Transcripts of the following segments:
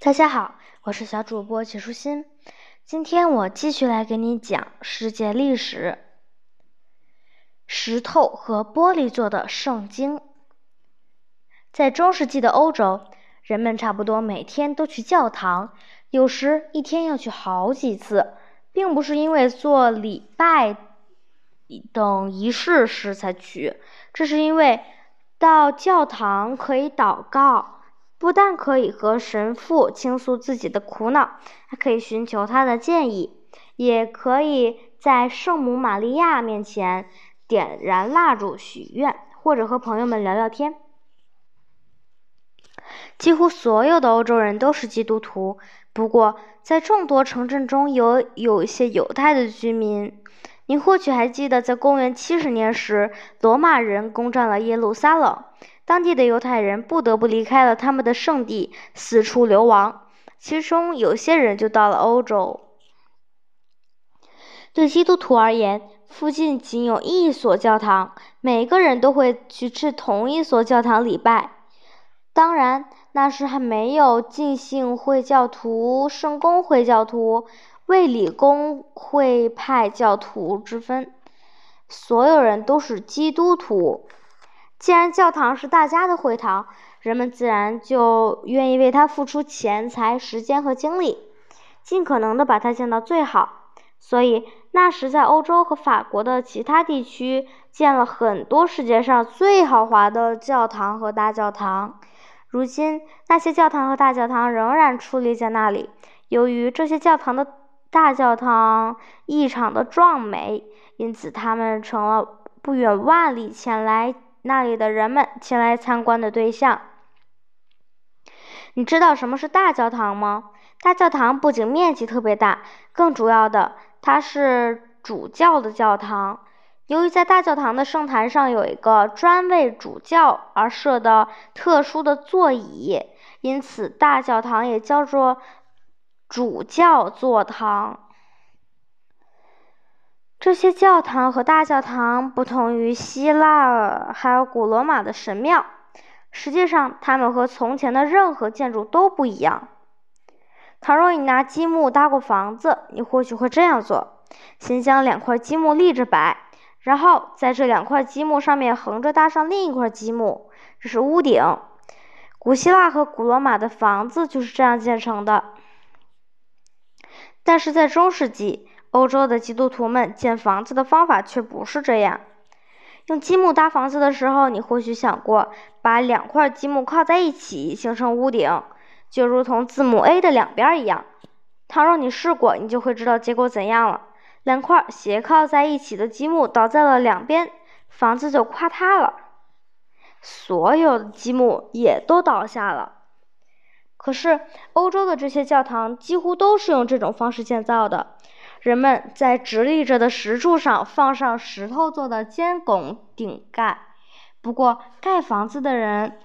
大家好，我是小主播齐舒心。今天我继续来给你讲世界历史。石头和玻璃做的圣经。在中世纪的欧洲，人们差不多每天都去教堂，有时一天要去好几次，并不是因为做礼拜等仪式时才去，这是因为到教堂可以祷告。不但可以和神父倾诉自己的苦恼，还可以寻求他的建议，也可以在圣母玛利亚面前点燃蜡烛许愿，或者和朋友们聊聊天。几乎所有的欧洲人都是基督徒，不过在众多城镇中有有一些犹太的居民。您或许还记得，在公元七十年时，罗马人攻占了耶路撒冷。当地的犹太人不得不离开了他们的圣地，四处流亡。其中有些人就到了欧洲。对基督徒而言，附近仅有一所教堂，每个人都会去至同一所教堂礼拜。当然，那时还没有浸信会教徒、圣公会教徒、卫理公会派教徒之分，所有人都是基督徒。既然教堂是大家的会堂，人们自然就愿意为它付出钱财、时间和精力，尽可能的把它建到最好。所以那时在欧洲和法国的其他地区建了很多世界上最豪华的教堂和大教堂。如今那些教堂和大教堂仍然矗立在那里。由于这些教堂的大教堂异常的壮美，因此它们成了不远万里前来。那里的人们前来参观的对象。你知道什么是大教堂吗？大教堂不仅面积特别大，更主要的，它是主教的教堂。由于在大教堂的圣坛上有一个专为主教而设的特殊的座椅，因此大教堂也叫做主教座堂。这些教堂和大教堂不同于希腊还有古罗马的神庙，实际上它们和从前的任何建筑都不一样。倘若你拿积木搭过房子，你或许会这样做：先将两块积木立着摆，然后在这两块积木上面横着搭上另一块积木，这是屋顶。古希腊和古罗马的房子就是这样建成的。但是在中世纪，欧洲的基督徒们建房子的方法却不是这样。用积木搭房子的时候，你或许想过把两块积木靠在一起形成屋顶，就如同字母 A 的两边一样。倘若你试过，你就会知道结果怎样了。两块斜靠在一起的积木倒在了两边，房子就垮塌了，所有的积木也都倒下了。可是，欧洲的这些教堂几乎都是用这种方式建造的。人们在直立着的石柱上放上石头做的尖拱顶盖，不过盖房子的人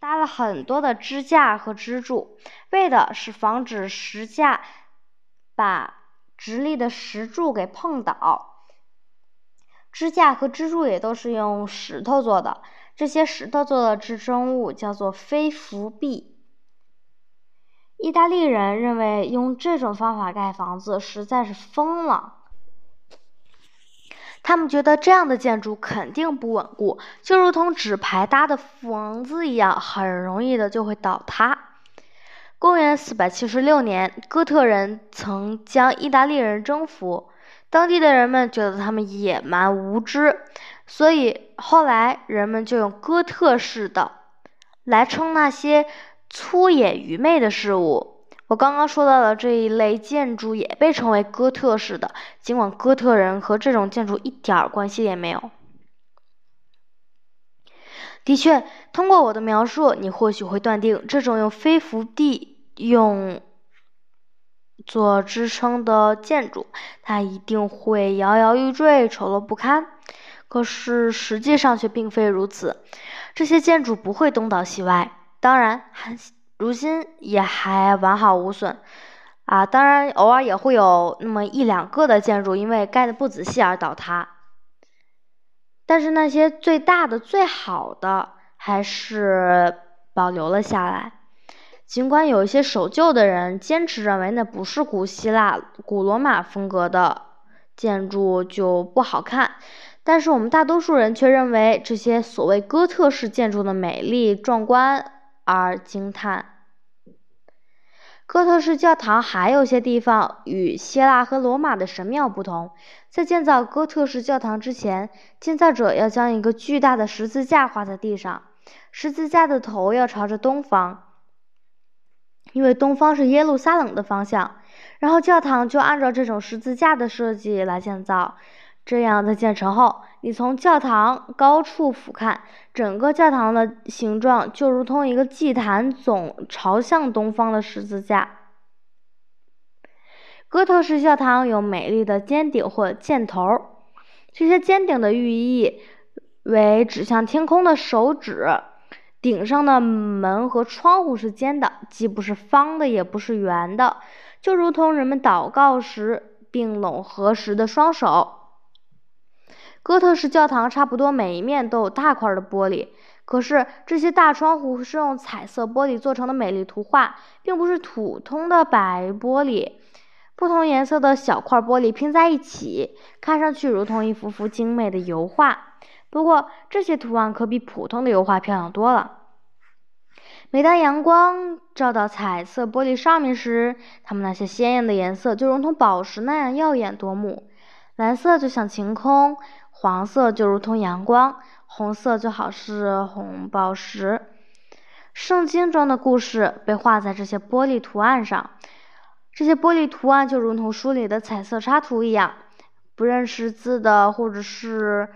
搭了很多的支架和支柱，为的是防止石架把直立的石柱给碰倒。支架和支柱也都是用石头做的，这些石头做的支撑物叫做飞浮壁。意大利人认为用这种方法盖房子实在是疯了。他们觉得这样的建筑肯定不稳固，就如同纸牌搭的房子一样，很容易的就会倒塌。公元四百七十六年，哥特人曾将意大利人征服，当地的人们觉得他们野蛮无知，所以后来人们就用哥特式的来称那些。粗野愚昧的事物，我刚刚说到的这一类建筑也被称为哥特式的，尽管哥特人和这种建筑一点关系也没有。的确，通过我的描述，你或许会断定这种用飞浮地用做支撑的建筑，它一定会摇摇欲坠、丑陋不堪。可是实际上却并非如此，这些建筑不会东倒西歪。当然，如今也还完好无损，啊，当然偶尔也会有那么一两个的建筑因为盖的不仔细而倒塌，但是那些最大的、最好的还是保留了下来。尽管有一些守旧的人坚持认为那不是古希腊、古罗马风格的建筑就不好看，但是我们大多数人却认为这些所谓哥特式建筑的美丽壮观而惊叹。哥特式教堂还有些地方与希腊和罗马的神庙不同。在建造哥特式教堂之前，建造者要将一个巨大的十字架画在地上，十字架的头要朝着东方，因为东方是耶路撒冷的方向。然后教堂就按照这种十字架的设计来建造。这样在建成后，你从教堂高处俯瞰，整个教堂的形状就如同一个祭坛总朝向东方的十字架。哥特式教堂有美丽的尖顶或箭头，这些尖顶的寓意为指向天空的手指。顶上的门和窗户是尖的，既不是方的，也不是圆的，就如同人们祷告时并拢合时的双手。哥特式教堂差不多每一面都有大块的玻璃，可是这些大窗户是用彩色玻璃做成的美丽图画，并不是普通的白玻璃。不同颜色的小块玻璃拼在一起，看上去如同一幅幅精美的油画。不过，这些图案可比普通的油画漂亮多了。每当阳光照到彩色玻璃上面时，它们那些鲜艳的颜色就如同宝石那样耀眼夺目。蓝色就像晴空。黄色就如同阳光，红色就好似红宝石。圣经中的故事被画在这些玻璃图案上，这些玻璃图案就如同书里的彩色插图一样。不认识字的，或者是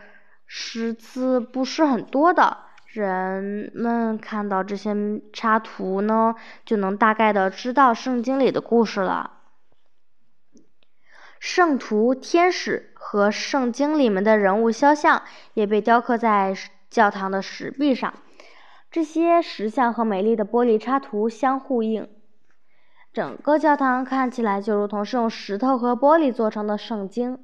识字不是很多的人们，看到这些插图呢，就能大概的知道圣经里的故事了。圣徒、天使和圣经里面的人物肖像也被雕刻在教堂的石壁上。这些石像和美丽的玻璃插图相呼应，整个教堂看起来就如同是用石头和玻璃做成的圣经。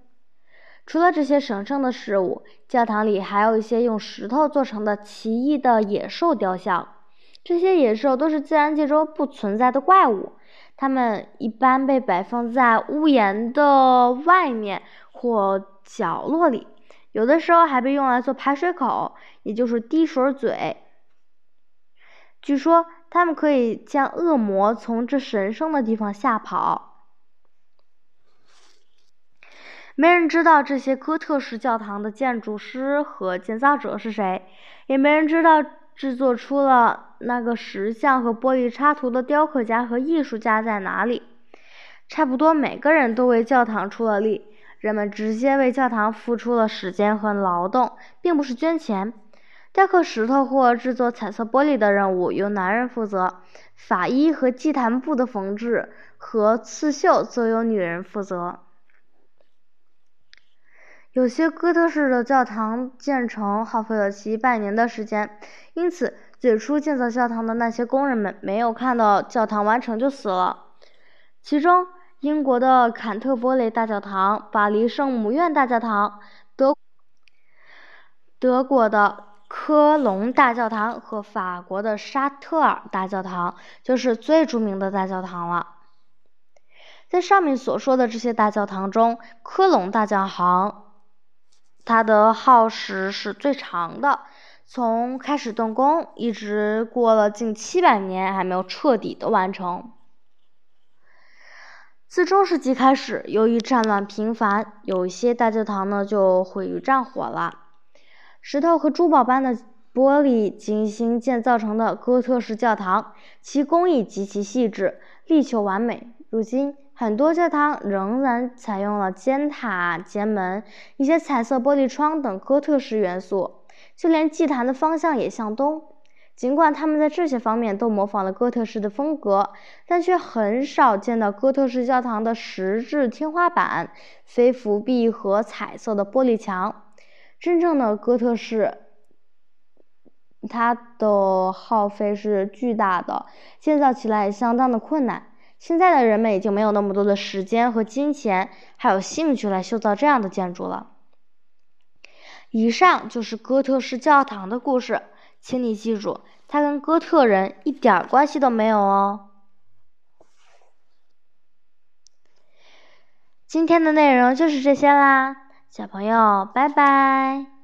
除了这些神圣的事物，教堂里还有一些用石头做成的奇异的野兽雕像。这些野兽都是自然界中不存在的怪物。它们一般被摆放在屋檐的外面或角落里，有的时候还被用来做排水口，也就是滴水嘴。据说，它们可以将恶魔从这神圣的地方吓跑。没人知道这些哥特式教堂的建筑师和建造者是谁，也没人知道。制作出了那个石像和玻璃插图的雕刻家和艺术家在哪里？差不多每个人都为教堂出了力，人们直接为教堂付出了时间和劳动，并不是捐钱。雕刻石头或制作彩色玻璃的任务由男人负责，法医和祭坛布的缝制和刺绣则由女人负责。有些哥特式的教堂建成耗费了几百年的时间，因此最初建造教堂的那些工人们没有看到教堂完成就死了。其中，英国的坎特伯雷大教堂、巴黎圣母院大教堂、德德国的科隆大教堂和法国的沙特尔大教堂就是最著名的大教堂了。在上面所说的这些大教堂中，科隆大教堂。它的耗时是最长的，从开始动工一直过了近七百年，还没有彻底的完成。自中世纪开始，由于战乱频繁，有一些大教堂呢就毁于战火了。石头和珠宝般的玻璃精心建造成的哥特式教堂，其工艺极其细致，力求完美。如今。很多教堂仍然采用了尖塔、尖门、一些彩色玻璃窗等哥特式元素，就连祭坛的方向也向东。尽管他们在这些方面都模仿了哥特式的风格，但却很少见到哥特式教堂的石质天花板、飞浮壁和彩色的玻璃墙。真正的哥特式，它的耗费是巨大的，建造起来也相当的困难。现在的人们已经没有那么多的时间和金钱，还有兴趣来修造这样的建筑了。以上就是哥特式教堂的故事。请你记住，它跟哥特人一点关系都没有哦。今天的内容就是这些啦，小朋友，拜拜。